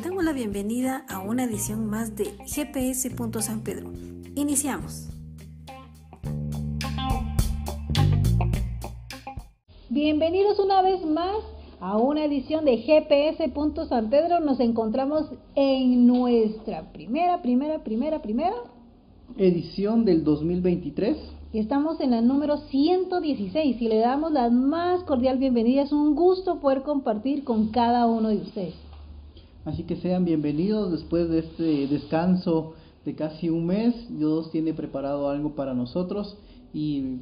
Te damos la bienvenida a una edición más de GPS. San Pedro. Iniciamos. Bienvenidos una vez más a una edición de GPS. San Pedro. Nos encontramos en nuestra primera, primera, primera, primera edición del 2023. Y estamos en la número 116 y le damos la más cordial bienvenida. Es un gusto poder compartir con cada uno de ustedes. Así que sean bienvenidos después de este descanso de casi un mes. Dios tiene preparado algo para nosotros y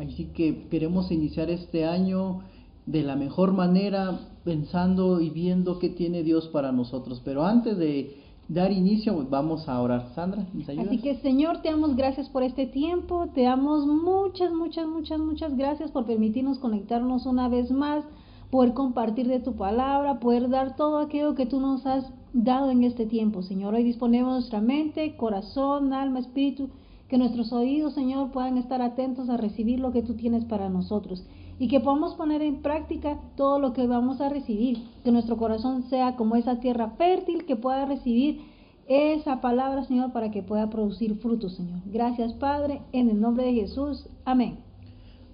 así que queremos iniciar este año de la mejor manera pensando y viendo qué tiene Dios para nosotros. Pero antes de dar inicio, vamos a orar. Sandra, ¿nos? Así que Señor, te damos gracias por este tiempo, te damos muchas, muchas, muchas, muchas gracias por permitirnos conectarnos una vez más poder compartir de tu palabra, poder dar todo aquello que tú nos has dado en este tiempo, Señor. Hoy disponemos nuestra mente, corazón, alma, espíritu, que nuestros oídos, Señor, puedan estar atentos a recibir lo que tú tienes para nosotros y que podamos poner en práctica todo lo que vamos a recibir, que nuestro corazón sea como esa tierra fértil que pueda recibir esa palabra, Señor, para que pueda producir frutos, Señor. Gracias, Padre, en el nombre de Jesús. Amén.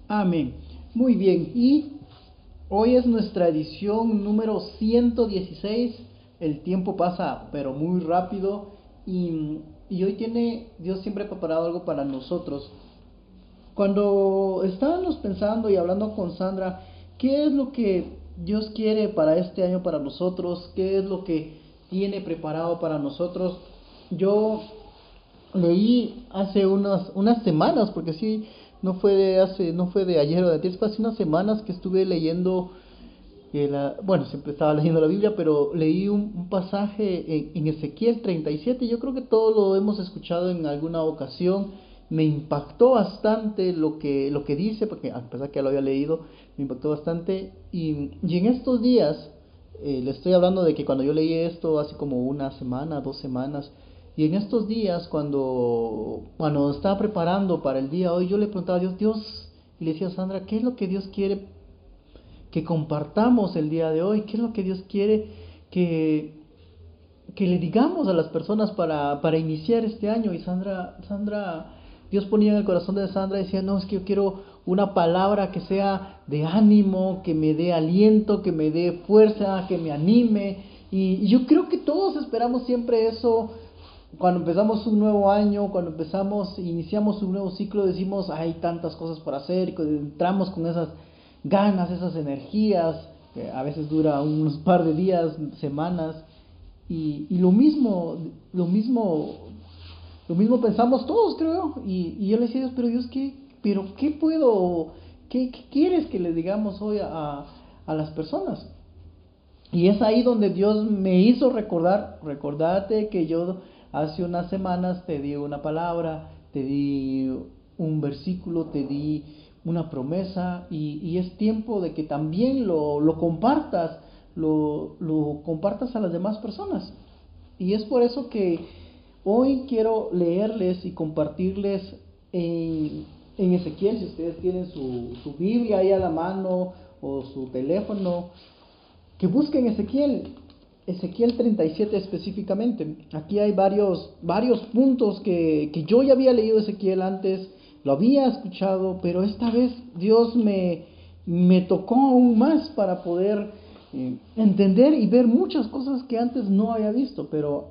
Amén. Muy bien, y Hoy es nuestra edición número 116. El tiempo pasa, pero muy rápido. Y, hoy tiene Dios siempre preparado algo para nosotros. Cuando estábamos pensando y hablando con Sandra, ¿qué es lo que Dios quiere para este año para nosotros? ¿Qué es lo que tiene preparado para nosotros? Yo leí hace unas, unas semanas, porque sí, no fue de hace, no fue de ayer o de ayer, fue hace unas semanas que estuve leyendo, la, bueno, siempre estaba leyendo la Biblia, pero leí un, pasaje en, Ezequiel 37, yo creo que todos lo hemos escuchado en alguna ocasión, me impactó bastante lo que, lo que dice, porque a pesar que ya lo había leído, me impactó bastante, y, y en estos días, eh, le estoy hablando de que cuando yo leí esto hace como una semana, dos semanas, y en estos días, cuando, cuando estaba preparando para el día hoy, yo le preguntaba a Dios, Dios, y le decía a Sandra, ¿qué es lo que Dios quiere que compartamos el día de hoy? ¿Qué es lo que Dios quiere que, que le digamos a las personas para, para iniciar este año? Y Sandra, Sandra, Dios ponía en el corazón de Sandra, decía, no, es que yo quiero una palabra que sea de ánimo, que me dé aliento, que me dé fuerza, que me anime. Y, y yo creo que todos esperamos siempre eso cuando empezamos un nuevo año, cuando empezamos, iniciamos un nuevo ciclo, decimos, hay tantas cosas por hacer, entramos con esas ganas, esas energías, que a veces dura unos par de días, semanas, y, lo mismo, lo mismo, lo mismo pensamos todos, creo, y, y yo le decía, pero Dios, ¿qué, pero qué puedo, qué, quieres que le digamos hoy a, a las personas? Y es ahí donde Dios me hizo recordar, recordate que yo Hace unas semanas te di una palabra, te di un versículo, te di una promesa y, es tiempo de que también lo, compartas, lo, compartas a las demás personas. Y es por eso que hoy quiero leerles y compartirles en, Ezequiel, si ustedes tienen su, su Biblia ahí a la mano o su teléfono, que busquen Ezequiel Ezequiel 37 específicamente. Aquí hay varios, varios puntos que, yo ya había leído Ezequiel antes, lo había escuchado, pero esta vez Dios me, me tocó aún más para poder eh, entender y ver muchas cosas que antes no había visto, pero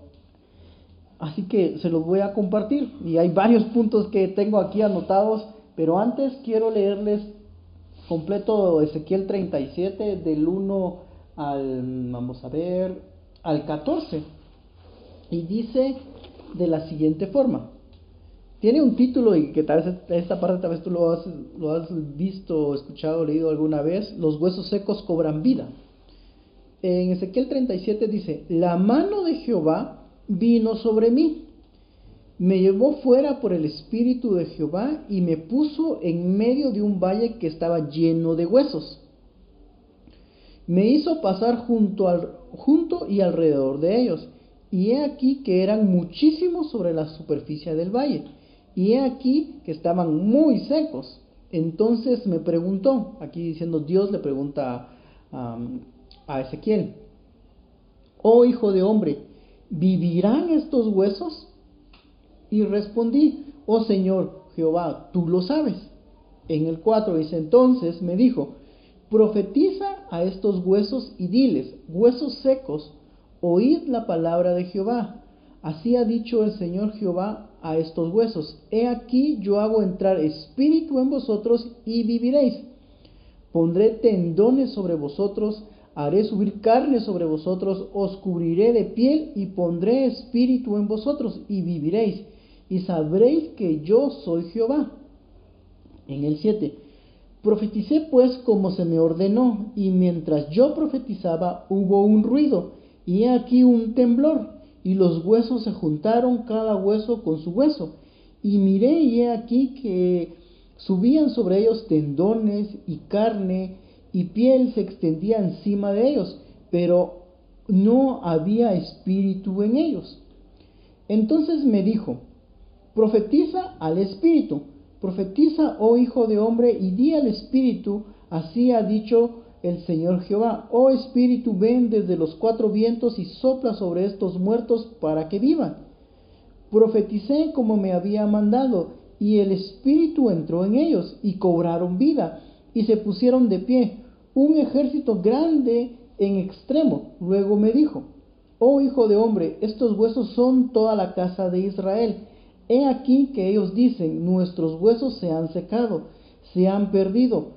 así que se los voy a compartir y hay varios puntos que tengo aquí anotados, pero antes quiero leerles completo Ezequiel 37 del 1 al, vamos a ver, al 14. Y dice de la siguiente forma. Tiene un título y que tal vez esta parte tal vez tú lo has, lo has visto, escuchado, leído alguna vez. Los huesos secos cobran vida. En Ezequiel 37 dice, la mano de Jehová vino sobre mí. Me llevó fuera por el espíritu de Jehová y me puso en medio de un valle que estaba lleno de huesos me hizo pasar junto, al, junto y alrededor de ellos, y he aquí que eran muchísimos sobre la superficie del valle, y he aquí que estaban muy secos. Entonces me preguntó, aquí diciendo Dios le pregunta a Ezequiel, oh hijo de hombre, ¿vivirán estos huesos? Y respondí, oh Señor Jehová, tú lo sabes. En el 4 dice, entonces me dijo, profetiza a estos huesos y diles, huesos secos, oíd la palabra de Jehová. Así ha dicho el Señor Jehová a estos huesos, he aquí yo hago entrar espíritu en vosotros y viviréis. Pondré tendones sobre vosotros, haré subir carne sobre vosotros, os cubriré de piel y pondré espíritu en vosotros y viviréis. Y sabréis que yo soy Jehová. En el 7. Profeticé pues como se me ordenó, y mientras yo profetizaba hubo un ruido, y he aquí un temblor, y los huesos se juntaron cada hueso con su hueso. Y miré y he aquí que subían sobre ellos tendones y carne, y piel se extendía encima de ellos, pero no había espíritu en ellos. Entonces me dijo, profetiza al espíritu Profetiza, oh hijo de hombre, y di al espíritu, así ha dicho el Señor Jehová, oh espíritu, ven desde los cuatro vientos y sopla sobre estos muertos para que vivan. Profeticé como me había mandado, y el espíritu entró en ellos, y cobraron vida, y se pusieron de pie, un ejército grande en extremo. Luego me dijo, oh hijo de hombre, estos huesos son toda la casa de Israel. He aquí que ellos dicen, nuestros huesos se han secado, se han perdido,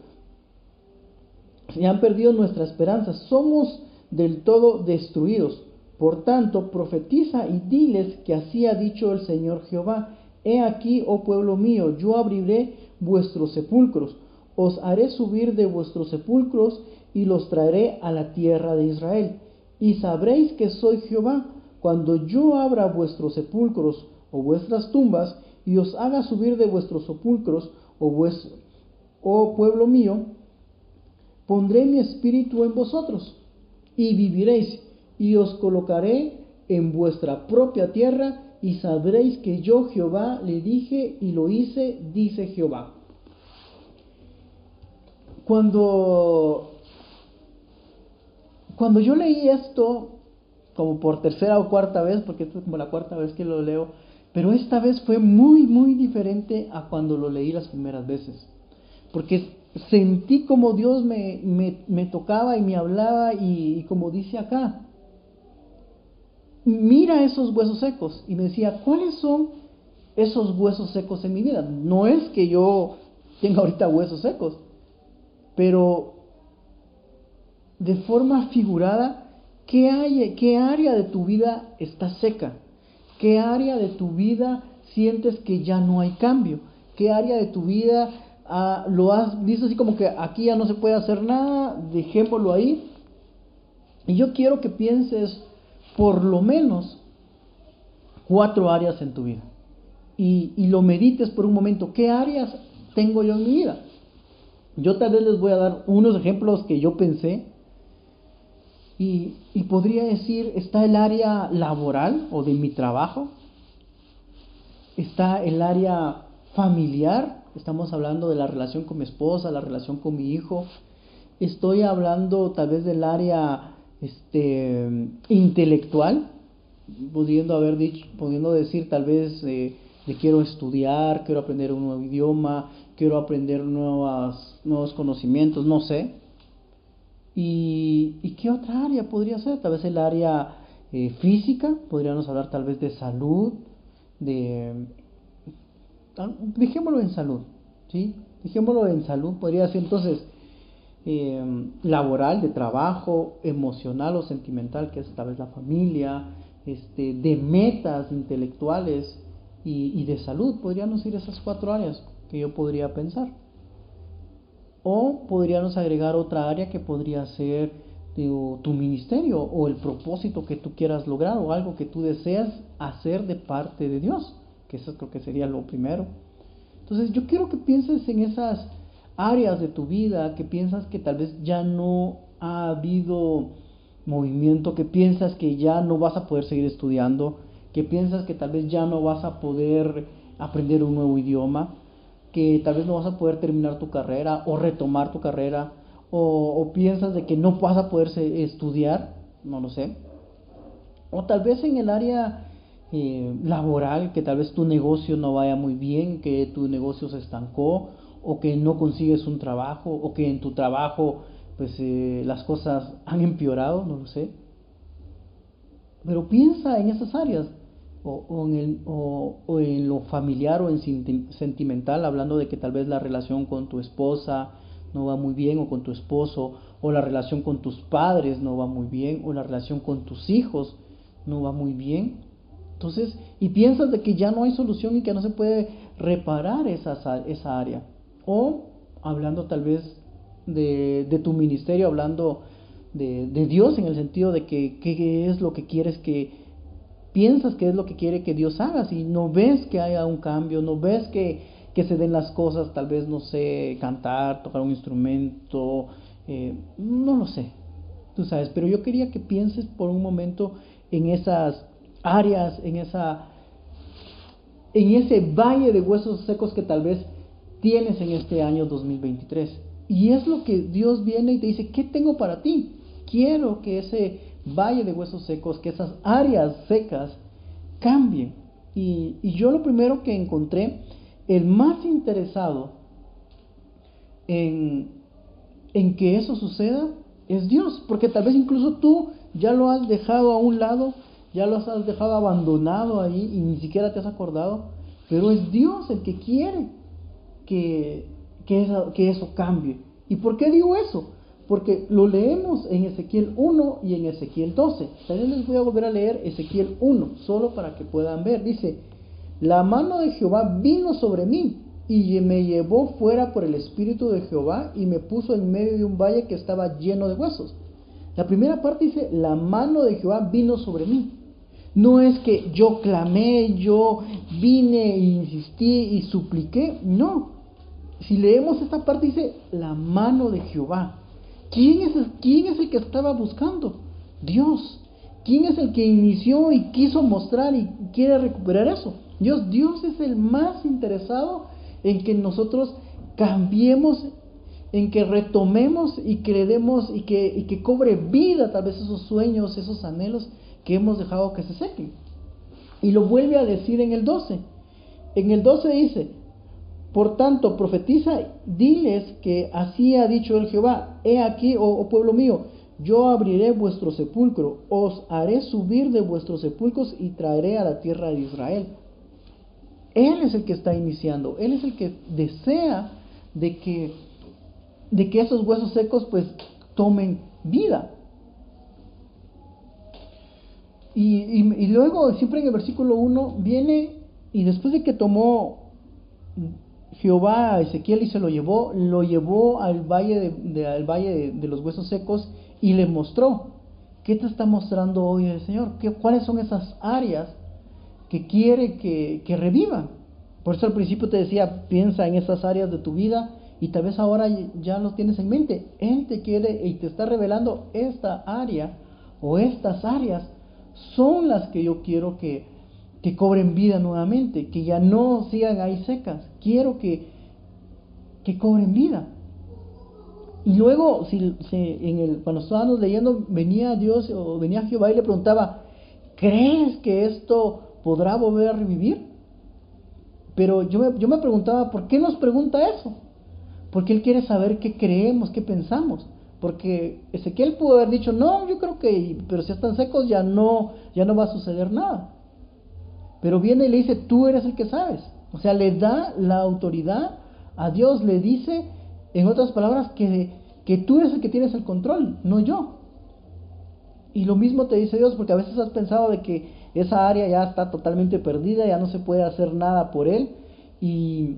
se han perdido nuestra esperanza, somos del todo destruidos. Por tanto, profetiza y diles que así ha dicho el Señor Jehová. He aquí, oh pueblo mío, yo abriré vuestros sepulcros, os haré subir de vuestros sepulcros y los traeré a la tierra de Israel. Y sabréis que soy Jehová cuando yo abra vuestros sepulcros o vuestras tumbas y os haga subir de vuestros sepulcros, o oh pueblo mío, pondré mi espíritu en vosotros y viviréis y os colocaré en vuestra propia tierra y sabréis que yo Jehová le dije y lo hice, dice Jehová. Cuando, cuando yo leí esto, como por tercera o cuarta vez, porque esto es como la cuarta vez que lo leo, pero esta vez fue muy, muy diferente a cuando lo leí las primeras veces. Porque sentí como Dios me, me, tocaba y me hablaba y, como dice acá, mira esos huesos secos. Y me decía, ¿cuáles son esos huesos secos en mi vida? No es que yo tenga ahorita huesos secos, pero de forma figurada, ¿qué, hay, qué área de tu vida está seca? ¿Qué área de tu vida sientes que ya no hay cambio? ¿Qué área de tu vida ah, lo has visto así como que aquí ya no se puede hacer nada? Dejémoslo ahí. Y yo quiero que pienses por lo menos cuatro áreas en tu vida. Y, y lo medites por un momento. ¿Qué áreas tengo yo en mi vida? Yo tal vez les voy a dar unos ejemplos que yo pensé y, podría decir, está el área laboral o de mi trabajo, está el área familiar, estamos hablando de la relación con mi esposa, la relación con mi hijo, estoy hablando tal vez del área este, intelectual, pudiendo haber dicho, pudiendo decir tal vez eh, de quiero estudiar, quiero aprender un nuevo idioma, quiero aprender nuevas, nuevos conocimientos, no sé. ¿Y, qué otra área podría ser? Tal vez el área eh, física, podríamos hablar tal vez de salud, de... Dejémoslo en salud, ¿sí? Dejémoslo en salud, podría ser entonces eh, laboral, de trabajo, emocional o sentimental, que es tal vez la familia, este, de metas intelectuales y, y de salud, podríamos ir esas cuatro áreas que yo podría pensar. O podríamos agregar otra área que podría ser tu, ministerio o el propósito que tú quieras lograr o algo que tú deseas hacer de parte de Dios, que eso creo que sería lo primero. Entonces yo quiero que pienses en esas áreas de tu vida que piensas que tal vez ya no ha habido movimiento, que piensas que ya no vas a poder seguir estudiando, que piensas que tal vez ya no vas a poder aprender un nuevo idioma, que tal vez no vas a poder terminar tu carrera o retomar tu carrera o, piensas de que no vas a poder estudiar, no lo sé. O tal vez en el área eh, laboral, que tal vez tu negocio no vaya muy bien, que tu negocio se estancó, o que no consigues un trabajo, o que en tu trabajo pues eh, las cosas han empeorado, no lo sé. Pero piensa en esas áreas, o, en el, o, en lo familiar o en sentimental, hablando de que tal vez la relación con tu esposa no va muy bien, o con tu esposo, o la relación con tus padres no va muy bien, o la relación con tus hijos no va muy bien. Entonces, y piensas de que ya no hay solución y que no se puede reparar esa, esa área. O hablando tal vez de, de tu ministerio, hablando de, de, Dios en el sentido de que qué es lo que quieres que piensas que es lo que quiere que Dios haga, si no ves que haya un cambio, no ves que, que se den las cosas, tal vez, no sé, cantar, tocar un instrumento, eh, no lo sé, tú sabes, pero yo quería que pienses por un momento en esas áreas, en esa en ese valle de huesos secos que tal vez tienes en este año 2023. Y es lo que Dios viene y te dice, ¿qué tengo para ti? Quiero que ese valle de huesos secos, que esas áreas secas cambien. Y, yo lo primero que encontré, el más interesado en, en que eso suceda es Dios, porque tal vez incluso tú ya lo has dejado a un lado, ya lo has dejado abandonado ahí y ni siquiera te has acordado, pero es Dios el que quiere que, que eso cambie. ¿Y por qué digo eso? Porque lo leemos en Ezequiel 1 y en Ezequiel 12. También les voy a volver a leer Ezequiel 1, solo para que puedan ver. Dice, la mano de Jehová vino sobre mí y me llevó fuera por el espíritu de Jehová y me puso en medio de un valle que estaba lleno de huesos. La primera parte dice, la mano de Jehová vino sobre mí. No es que yo clamé, yo vine e insistí y supliqué. No. Si leemos esta parte dice, la mano de Jehová. ¿Quién es, el, ¿Quién es el que estaba buscando? Dios. ¿Quién es el que inició y quiso mostrar y quiere recuperar eso? Dios, Dios es el más interesado en que nosotros cambiemos, en que retomemos y que y que, y que cobre vida tal vez esos sueños, esos anhelos que hemos dejado que se sequen. Y lo vuelve a decir en el 12. En el 12 dice, por tanto, profetiza, diles que así ha dicho el Jehová, he aquí, oh, oh, pueblo mío, yo abriré vuestro sepulcro, os haré subir de vuestros sepulcros y traeré a la tierra de Israel. Él es el que está iniciando, Él es el que desea de que, de que esos huesos secos pues tomen vida. Y, luego, siempre en el versículo 1, viene y después de que tomó Jehová a Ezequiel y se lo llevó, lo llevó al valle de, al valle de, los huesos secos y le mostró. ¿Qué te está mostrando hoy el Señor? ¿Qué, ¿Cuáles son esas áreas que quiere que, que revivan? Por eso al principio te decía, piensa en esas áreas de tu vida y tal vez ahora ya lo tienes en mente. Él te quiere y te está revelando esta área o estas áreas son las que yo quiero que, que cobren vida nuevamente, que ya no sigan ahí secas. Quiero que, que cobren vida. Y luego, si, en el, cuando estábamos leyendo, venía Dios o venía Jehová y le preguntaba, ¿crees que esto podrá volver a revivir? Pero yo me, yo me preguntaba, ¿por qué nos pregunta eso? Porque Él quiere saber qué creemos, qué pensamos. Porque Ezequiel pudo haber dicho, no, yo creo que, pero si están secos ya no, ya no va a suceder nada. Pero viene y le dice, tú eres el que sabes. O sea, le da la autoridad a Dios, le dice, en otras palabras, que, que tú eres el que tienes el control, no yo. Y lo mismo te dice Dios, porque a veces has pensado de que esa área ya está totalmente perdida, ya no se puede hacer nada por él. Y,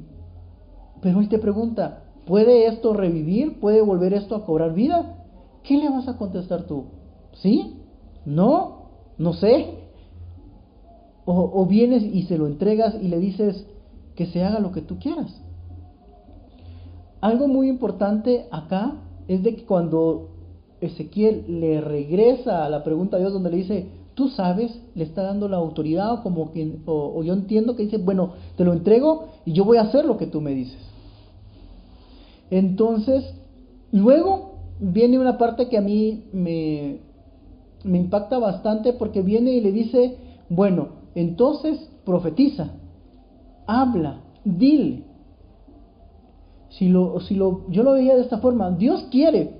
pero Él te pregunta, ¿Puede esto revivir? ¿Puede volver esto a cobrar vida? ¿Qué le vas a contestar tú? ¿Sí? ¿No? ¿No sé? O, vienes y se lo entregas y le dices que se haga lo que tú quieras. Algo muy importante acá es de que cuando Ezequiel le regresa a la pregunta a Dios donde le dice, tú sabes, le está dando la autoridad o como que, o yo entiendo que dice, bueno, te lo entrego y yo voy a hacer lo que tú me dices. Entonces, luego viene una parte que a mí me, me impacta bastante porque viene y le dice, bueno, entonces profetiza, habla, dile. Si lo, si lo, yo lo veía de esta forma, Dios quiere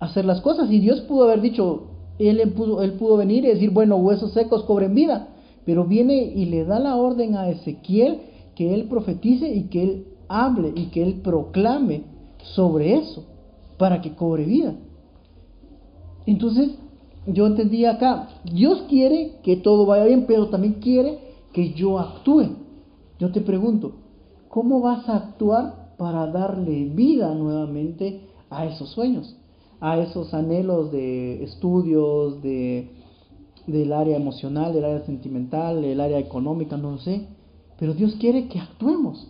hacer las cosas y Dios pudo haber dicho, él pudo, él pudo venir y decir, bueno, huesos secos cobren vida, pero viene y le da la orden a Ezequiel que él profetice y que él hable y que él proclame sobre eso para que cobre vida. Entonces, yo entendí acá, Dios quiere que todo vaya bien, pero también quiere que yo actúe. Yo te pregunto, ¿cómo vas a actuar para darle vida nuevamente a esos sueños, a esos anhelos de estudios, de, del área emocional, del área sentimental, del área económica, no lo sé? Pero Dios quiere que actuemos.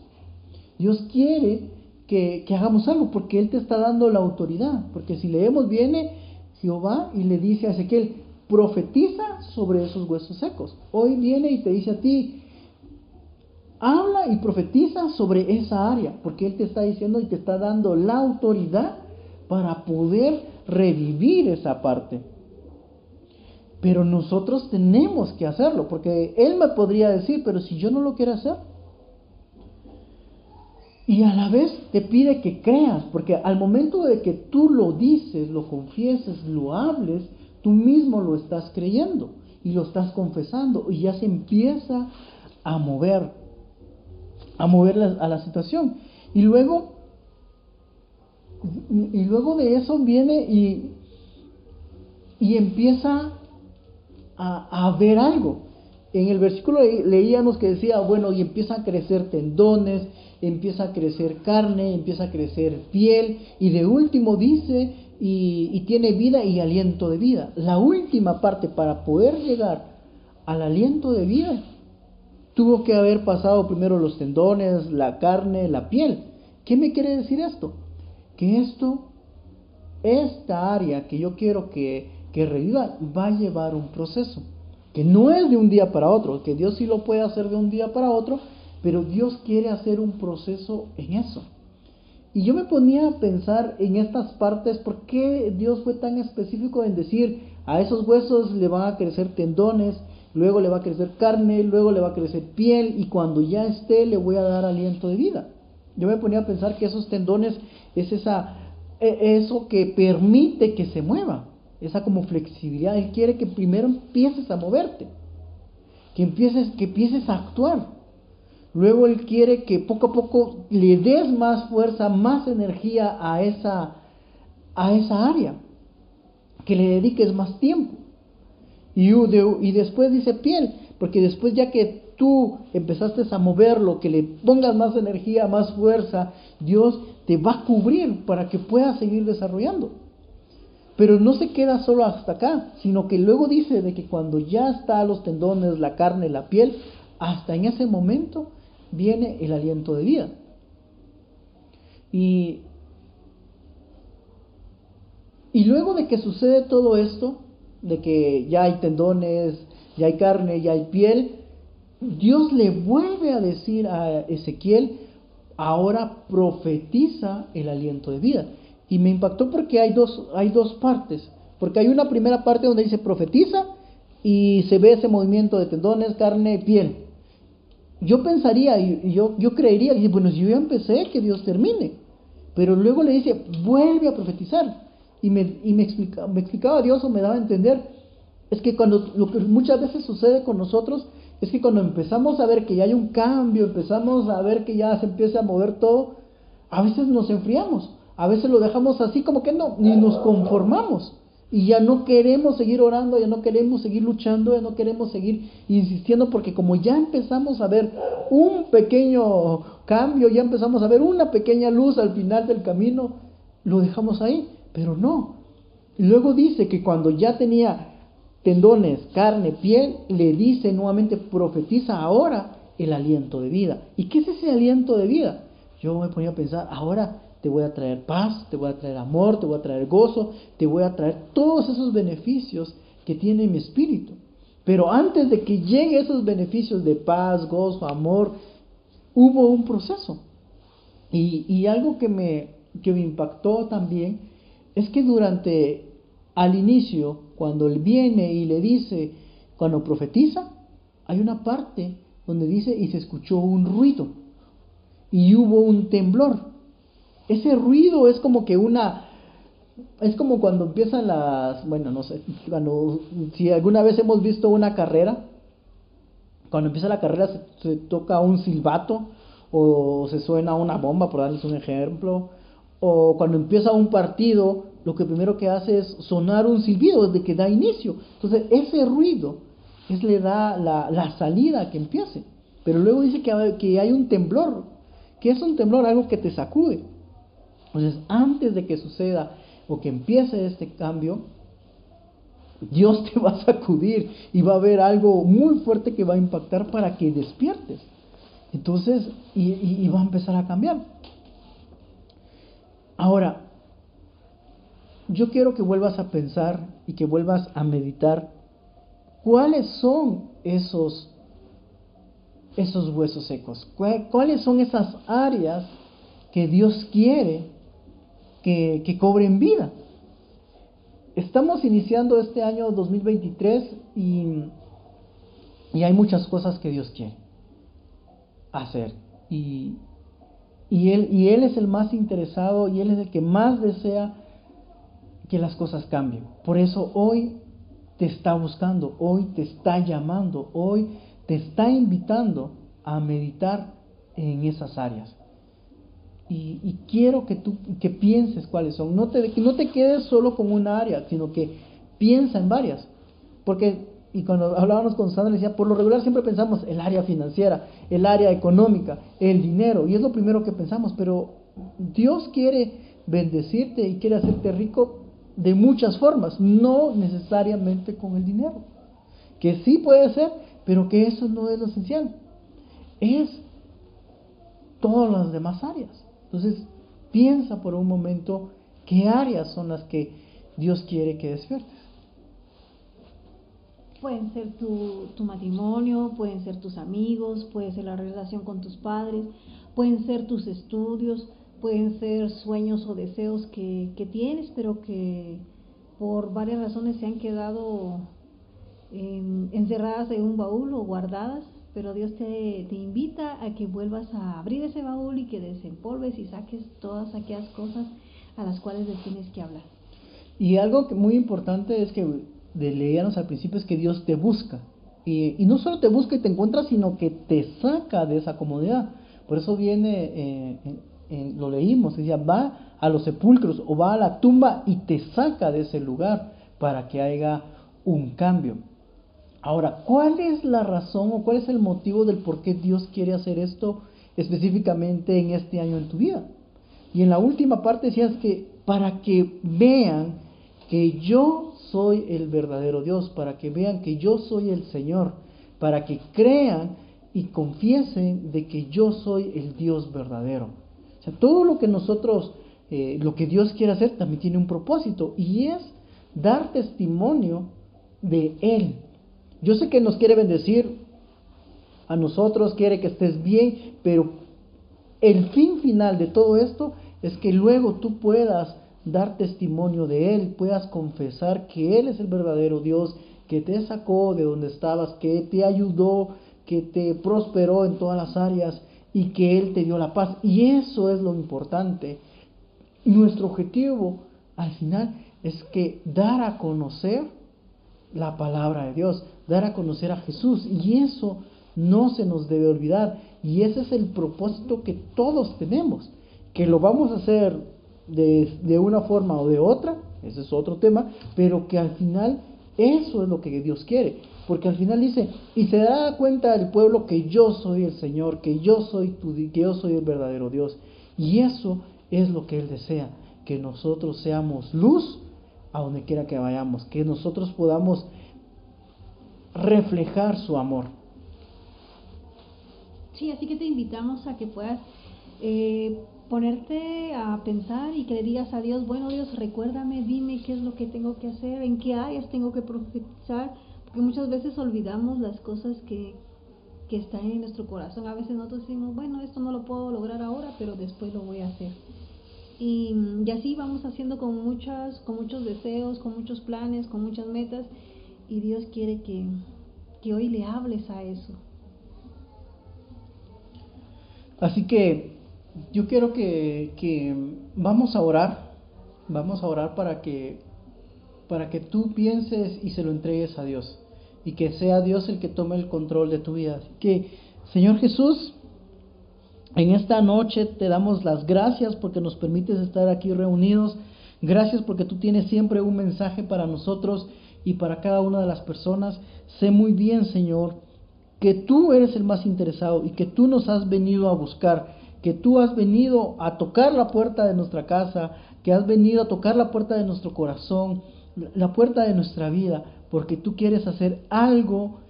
Dios quiere que, que hagamos algo porque Él te está dando la autoridad. Porque si leemos, viene Jehová y le dice a Ezequiel, profetiza sobre esos huesos secos. Hoy viene y te dice a ti, habla y profetiza sobre esa área, porque Él te está diciendo y te está dando la autoridad para poder revivir esa parte. Pero nosotros tenemos que hacerlo, porque Él me podría decir, pero si yo no lo quiero hacer, y a la vez te pide que creas, porque al momento de que tú lo dices, lo confieses, lo hables, tú mismo lo estás creyendo y lo estás confesando y ya se empieza a mover, a mover a la situación. Y luego, y luego de eso viene y, y empieza a, a ver algo. En el versículo leíamos que decía, bueno, y empiezan a crecer tendones, empieza a crecer carne, empieza a crecer piel y de último dice y, tiene vida y aliento de vida. La última parte para poder llegar al aliento de vida tuvo que haber pasado primero los tendones, la carne, la piel. ¿Qué me quiere decir esto? Que esto, esta área que yo quiero que, que reviva, va a llevar un proceso. Que no es de un día para otro, que Dios sí lo puede hacer de un día para otro, pero Dios quiere hacer un proceso en eso. Y yo me ponía a pensar en estas partes, ¿por qué Dios fue tan específico en decir a esos huesos le van a crecer tendones, luego le va a crecer carne, luego le va a crecer piel y cuando ya esté le voy a dar aliento de vida? Yo me ponía a pensar que esos tendones es esa, e, eso que permite que se mueva, esa como flexibilidad. Él quiere que primero empieces a moverte, que empieces, que empieces a actuar. Luego Él quiere que poco a poco le des más fuerza, más energía a esa, a esa área, que le dediques más tiempo. Y, y después dice piel, porque después ya que tú empezaste a moverlo, que le pongas más energía, más fuerza, Dios te va a cubrir para que puedas seguir desarrollando. Pero no se queda solo hasta acá, sino que luego dice de que cuando ya está los tendones, la carne, la piel, hasta en ese momento viene el aliento de vida. Y, y luego de que sucede todo esto, de que ya hay tendones, ya hay carne, ya hay piel, Dios le vuelve a decir a Ezequiel, ahora profetiza el aliento de vida. Y me impactó porque hay dos, hay dos partes. Porque hay una primera parte donde dice profetiza y se ve ese movimiento de tendones, carne, piel yo pensaría yo, yo creería, y bueno, si yo ya empecé, que Dios termine. Pero luego le dice, vuelve a profetizar. Y me, y me, me explicaba Dios o me daba a entender, es que cuando lo que muchas veces sucede con nosotros, es que cuando empezamos a ver que ya hay un cambio, empezamos a ver que ya se empieza a mover todo, a veces nos enfriamos, a veces lo dejamos así como que no, ni nos conformamos. Y ya no queremos seguir orando, ya no queremos seguir luchando, ya no queremos seguir insistiendo, porque como ya empezamos a ver un pequeño cambio, ya empezamos a ver una pequeña luz al final del camino, lo dejamos ahí, pero no. Y luego dice que cuando ya tenía tendones, carne, piel, le dice nuevamente, profetiza ahora el aliento de vida. ¿Y qué es ese aliento de vida? Yo me ponía a pensar, ahora te voy a traer paz, te voy a traer amor, te voy a traer gozo, te voy a traer todos esos beneficios que tiene mi espíritu. Pero antes de que lleguen esos beneficios de paz, gozo, amor, hubo un proceso. Y, algo que me, que me impactó también es que durante, al inicio, cuando él viene y le dice, cuando profetiza, hay una parte donde dice y se escuchó un ruido y hubo un temblor. Ese ruido es como que una es como cuando empiezan las, bueno, no sé, cuando si alguna vez hemos visto una carrera, cuando empieza la carrera se, toca un silbato o se suena una bomba, por darles un ejemplo, o cuando empieza un partido, lo que primero que hace es sonar un silbido desde que da inicio. Entonces, ese ruido es le da la, la salida que empiece. Pero luego dice que, que hay un temblor. que es un temblor? Algo que te sacude. Entonces, antes de que suceda o que empiece este cambio, Dios te va a sacudir y va a haber algo muy fuerte que va a impactar para que despiertes. Entonces, y, va a empezar a cambiar. Ahora, yo quiero que vuelvas a pensar y que vuelvas a meditar cuáles son esos, esos huesos secos, cuáles son esas áreas que Dios quiere que, cobren vida. Estamos iniciando este año 2023 y, y hay muchas cosas que Dios quiere hacer. Y, y, él, y Él es el más interesado y Él es el que más desea que las cosas cambien. Por eso hoy te está buscando, hoy te está llamando, hoy te está invitando a meditar en esas áreas. Y, quiero que tú que pienses cuáles son. No te, no te quedes solo con una área, sino que piensa en varias. Porque, y cuando hablábamos con Sandra, decía, por lo regular siempre pensamos el área financiera, el área económica, el dinero, y es lo primero que pensamos, pero Dios quiere bendecirte y quiere hacerte rico de muchas formas, no necesariamente con el dinero. Que sí puede ser, pero que eso no es lo esencial. Es todas las demás áreas. Entonces, piensa por un momento qué áreas son las que Dios quiere que despiertes. Pueden ser tu, tu, matrimonio, pueden ser tus amigos, puede ser la relación con tus padres, pueden ser tus estudios, pueden ser sueños o deseos que, que tienes, pero que por varias razones se han quedado encerradas en un baúl o guardadas pero Dios te, te, invita a que vuelvas a abrir ese baúl y que desempolves y saques todas aquellas cosas a las cuales le tienes que hablar. Y algo que muy importante es que leíamos al principio es que Dios te busca. Y, y, no solo te busca y te encuentra, sino que te saca de esa comodidad. Por eso viene, eh, lo leímos, decía, va a los sepulcros o va a la tumba y te saca de ese lugar para que haya un cambio. Ahora, ¿cuál es la razón o cuál es el motivo del por qué Dios quiere hacer esto específicamente en este año en tu vida? Y en la última parte decías que para que vean que yo soy el verdadero Dios, para que vean que yo soy el Señor, para que crean y confiesen de que yo soy el Dios verdadero. O sea, todo lo que nosotros, eh, lo que Dios quiere hacer también tiene un propósito y es dar testimonio de Él, yo sé que nos quiere bendecir, a nosotros quiere que estés bien, pero el fin final de todo esto es que luego tú puedas dar testimonio de Él, puedas confesar que Él es el verdadero Dios, que te sacó de donde estabas, que te ayudó, que te prosperó en todas las áreas y que Él te dio la paz. Y eso es lo importante. Nuestro objetivo al final es que dar a conocer la palabra de Dios, dar a conocer a Jesús. Y eso no se nos debe olvidar. Y ese es el propósito que todos tenemos. Que lo vamos a hacer de, de una forma o de otra, ese es otro tema, pero que al final eso es lo que Dios quiere. Porque al final dice, y se da cuenta el pueblo que yo soy el Señor, que yo soy tu, que yo soy el verdadero Dios. Y eso es lo que Él desea, que nosotros seamos luz a donde quiera que vayamos, que nosotros podamos reflejar su amor. Sí, así que te invitamos a que puedas eh, ponerte a pensar y que le digas a Dios, bueno Dios, recuérdame, dime qué es lo que tengo que hacer, en qué áreas tengo que profetizar, porque muchas veces olvidamos las cosas que, que están en nuestro corazón. A veces nosotros decimos, bueno, esto no lo puedo lograr ahora, pero después lo voy a hacer. Y, y, así vamos haciendo con muchas, con muchos deseos, con muchos planes, con muchas metas. Y Dios quiere que, que hoy le hables a eso. Así que yo quiero que, que vamos a orar, vamos a orar para que, para que tú pienses y se lo entregues a Dios y que sea Dios el que tome el control de tu vida. Así que, Señor Jesús, en esta noche te damos las gracias porque nos permites estar aquí reunidos. Gracias porque tú tienes siempre un mensaje para nosotros y para cada una de las personas. Sé muy bien, Señor, que tú eres el más interesado y que tú nos has venido a buscar, que tú has venido a tocar la puerta de nuestra casa, que has venido a tocar la puerta de nuestro corazón, la puerta de nuestra vida, porque tú quieres hacer algo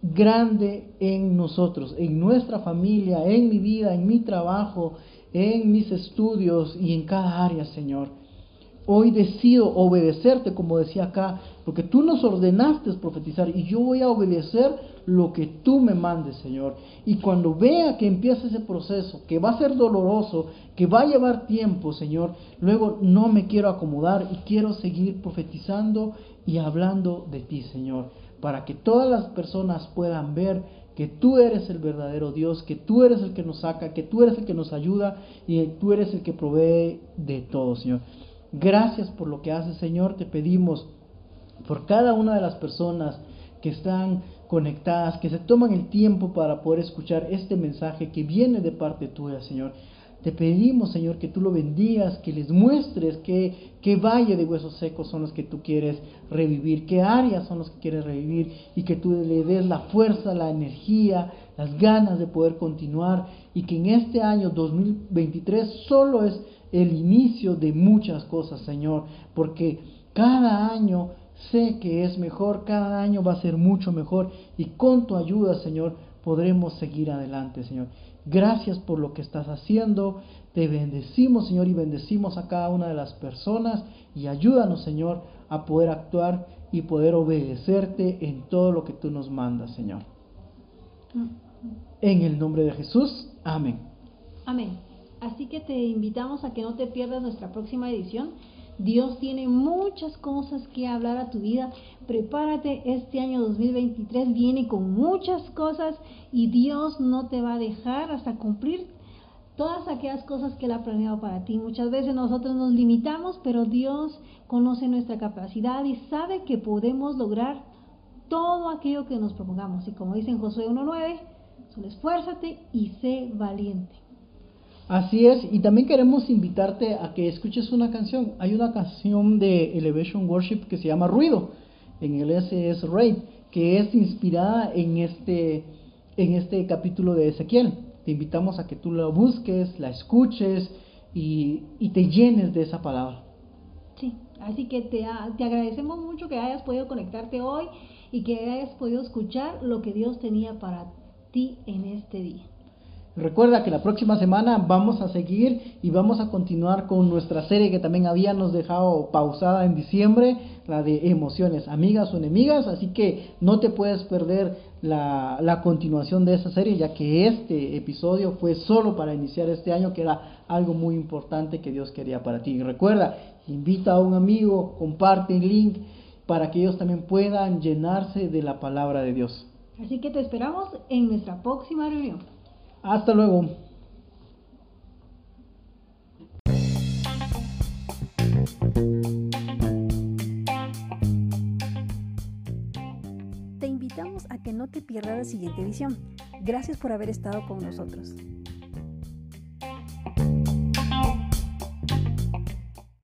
grande en nosotros, en nuestra familia, en mi vida, en mi trabajo, en mis estudios y en cada área, Señor. Hoy decido obedecerte, como decía acá, porque tú nos ordenaste profetizar y yo voy a obedecer lo que tú me mandes, Señor. Y cuando vea que empieza ese proceso, que va a ser doloroso, que va a llevar tiempo, Señor, luego no me quiero acomodar y quiero seguir profetizando y hablando de ti, Señor, para que todas las personas puedan ver que tú eres el verdadero Dios, que tú eres el que nos saca, que tú eres el que nos ayuda y tú eres el que provee de todo, Señor. Gracias por lo que haces, Señor. Te pedimos por cada una de las personas que están conectadas, que se toman el tiempo para poder escuchar este mensaje que viene de parte tuya, Señor. Te pedimos, Señor, que tú lo bendigas, que les muestres qué, qué valle de huesos secos son los que tú quieres revivir, qué áreas son los que quieres revivir y que tú le des la fuerza, la energía, las ganas de poder continuar y que en este año 2023 solo es el inicio de muchas cosas, Señor, porque cada año sé que es mejor, cada año va a ser mucho mejor y con tu ayuda, Señor, podremos seguir adelante, Señor. Gracias por lo que estás haciendo. Te bendecimos, Señor, y bendecimos a cada una de las personas y ayúdanos, Señor, a poder actuar y poder obedecerte en todo lo que tú nos mandas, Señor. En el nombre de Jesús, amén. Amén. Así que te invitamos a que no te pierdas nuestra próxima edición. Dios tiene muchas cosas que hablar a tu vida. Prepárate, este año 2023 viene con muchas cosas y Dios no te va a dejar hasta cumplir todas aquellas cosas que Él ha planeado para ti. Muchas veces nosotros nos limitamos, pero Dios conoce nuestra capacidad y sabe que podemos lograr todo aquello que nos propongamos. Y como dice en Josué 1.9, solo esfuérzate y sé valiente. Así es, y también queremos invitarte a que escuches una canción. Hay una canción de Elevation Worship que se llama Ruido, en el SS Raid, que es inspirada en este, en este capítulo de Ezequiel. Te invitamos a que tú la busques, la escuches y, y te llenes de esa palabra. Sí, así que te, te agradecemos mucho que hayas podido conectarte hoy y que hayas podido escuchar lo que Dios tenía para ti en este día. Recuerda que la próxima semana vamos a seguir y vamos a continuar con nuestra serie que también habíamos dejado pausada en diciembre, la de emociones, amigas o enemigas, así que no te puedes perder la, la continuación de esa serie, ya que este episodio fue solo para iniciar este año, que era algo muy importante que Dios quería para ti. Y recuerda, invita a un amigo, comparte el link para que ellos también puedan llenarse de la palabra de Dios. Así que te esperamos en nuestra próxima reunión. Hasta luego. Te invitamos a que no te pierdas la siguiente edición. Gracias por haber estado con nosotros.